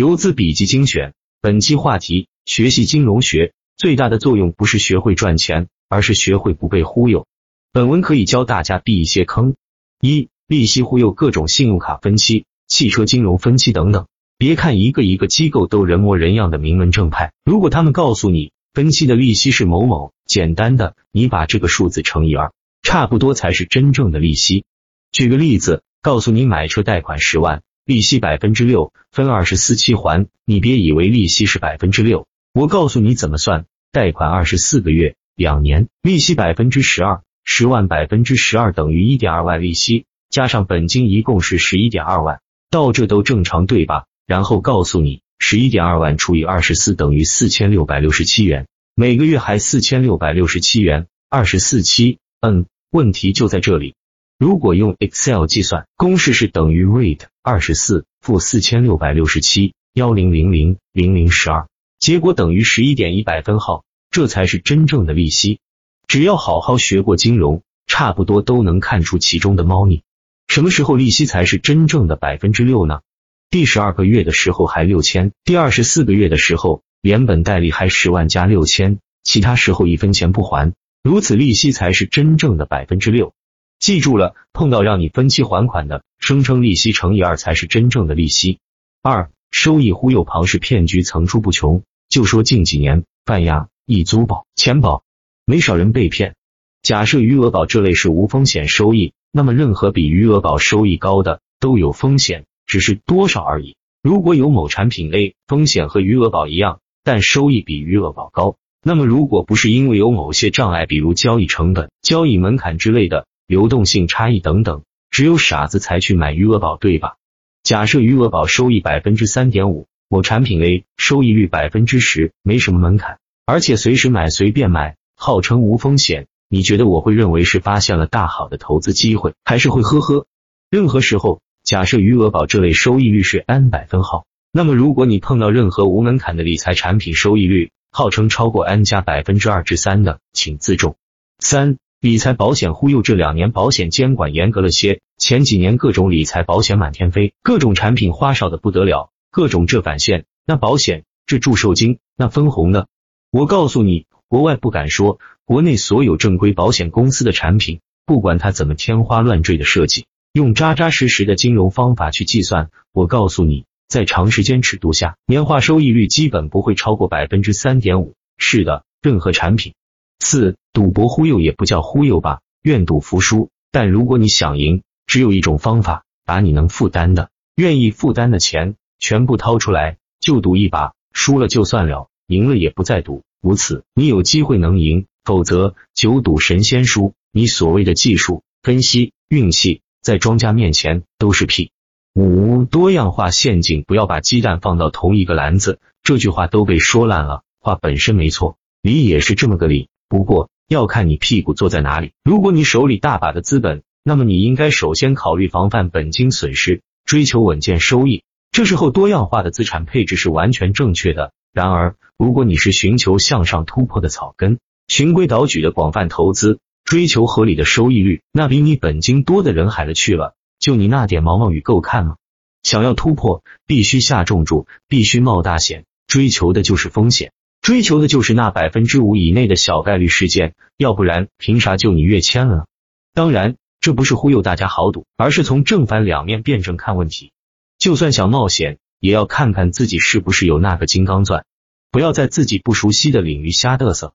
游资笔记精选，本期话题：学习金融学最大的作用不是学会赚钱，而是学会不被忽悠。本文可以教大家避一些坑：一、利息忽悠，各种信用卡分期、汽车金融分期等等。别看一个一个机构都人模人样的名门正派，如果他们告诉你分期的利息是某某，简单的，你把这个数字乘以二，差不多才是真正的利息。举个例子，告诉你买车贷款十万。利息百分之六，分二十四期还。你别以为利息是百分之六，我告诉你怎么算。贷款二十四个月，两年，利息百分之十二，十万百分之十二等于一点二万利息，加上本金一共是十一点二万。到这都正常对吧？然后告诉你，十一点二万除以二十四等于四千六百六十七元，每个月还四千六百六十七元，二十四期。嗯，问题就在这里。如果用 Excel 计算，公式是等于 rate 二十四负四千六百六十七幺零零零零零十二，结果等于十一点一百分号，这才是真正的利息。只要好好学过金融，差不多都能看出其中的猫腻。什么时候利息才是真正的百分之六呢？第十二个月的时候还六千，第二十四个月的时候连本带利还十万加六千，其他时候一分钱不还，如此利息才是真正的百分之六。记住了，碰到让你分期还款的，声称利息乘以二才是真正的利息。二、收益忽悠庞氏骗局层出不穷。就说近几年，泛亚、易租宝、钱宝，没少人被骗。假设余额宝这类是无风险收益，那么任何比余额宝收益高的都有风险，只是多少而已。如果有某产品 A 风险和余额宝一样，但收益比余额宝高，那么如果不是因为有某些障碍，比如交易成本、交易门槛之类的。流动性差异等等，只有傻子才去买余额宝，对吧？假设余额宝收益百分之三点五，某产品 A 收益率百分之十，没什么门槛，而且随时买随便买，号称无风险。你觉得我会认为是发现了大好的投资机会，还是会呵呵？任何时候，假设余额宝这类收益率是 N 百分号，那么如果你碰到任何无门槛的理财产品，收益率号称超过 N 加百分之二至三的，请自重。三。理财保险忽悠，这两年保险监管严格了些，前几年各种理财保险满天飞，各种产品花哨的不得了，各种这返现那保险，这祝寿金那分红的。我告诉你，国外不敢说，国内所有正规保险公司的产品，不管它怎么天花乱坠的设计，用扎扎实实的金融方法去计算，我告诉你，在长时间尺度下，年化收益率基本不会超过百分之三点五。是的，任何产品。四赌博忽悠也不叫忽悠吧，愿赌服输。但如果你想赢，只有一种方法，把你能负担的、愿意负担的钱全部掏出来，就赌一把，输了就算了，赢了也不再赌。如此，你有机会能赢；否则，九赌神仙输。你所谓的技术分析、运气，在庄家面前都是屁。五多样化陷阱，不要把鸡蛋放到同一个篮子。这句话都被说烂了，话本身没错，理也是这么个理。不过要看你屁股坐在哪里。如果你手里大把的资本，那么你应该首先考虑防范本金损失，追求稳健收益。这时候多样化的资产配置是完全正确的。然而，如果你是寻求向上突破的草根，循规蹈矩的广泛投资，追求合理的收益率，那比你本金多的人海了去了。就你那点毛毛雨够看吗？想要突破，必须下重注，必须冒大险，追求的就是风险。追求的就是那百分之五以内的小概率事件，要不然凭啥就你跃迁了？当然，这不是忽悠大家豪赌，而是从正反两面辩证看问题。就算想冒险，也要看看自己是不是有那个金刚钻，不要在自己不熟悉的领域瞎嘚瑟。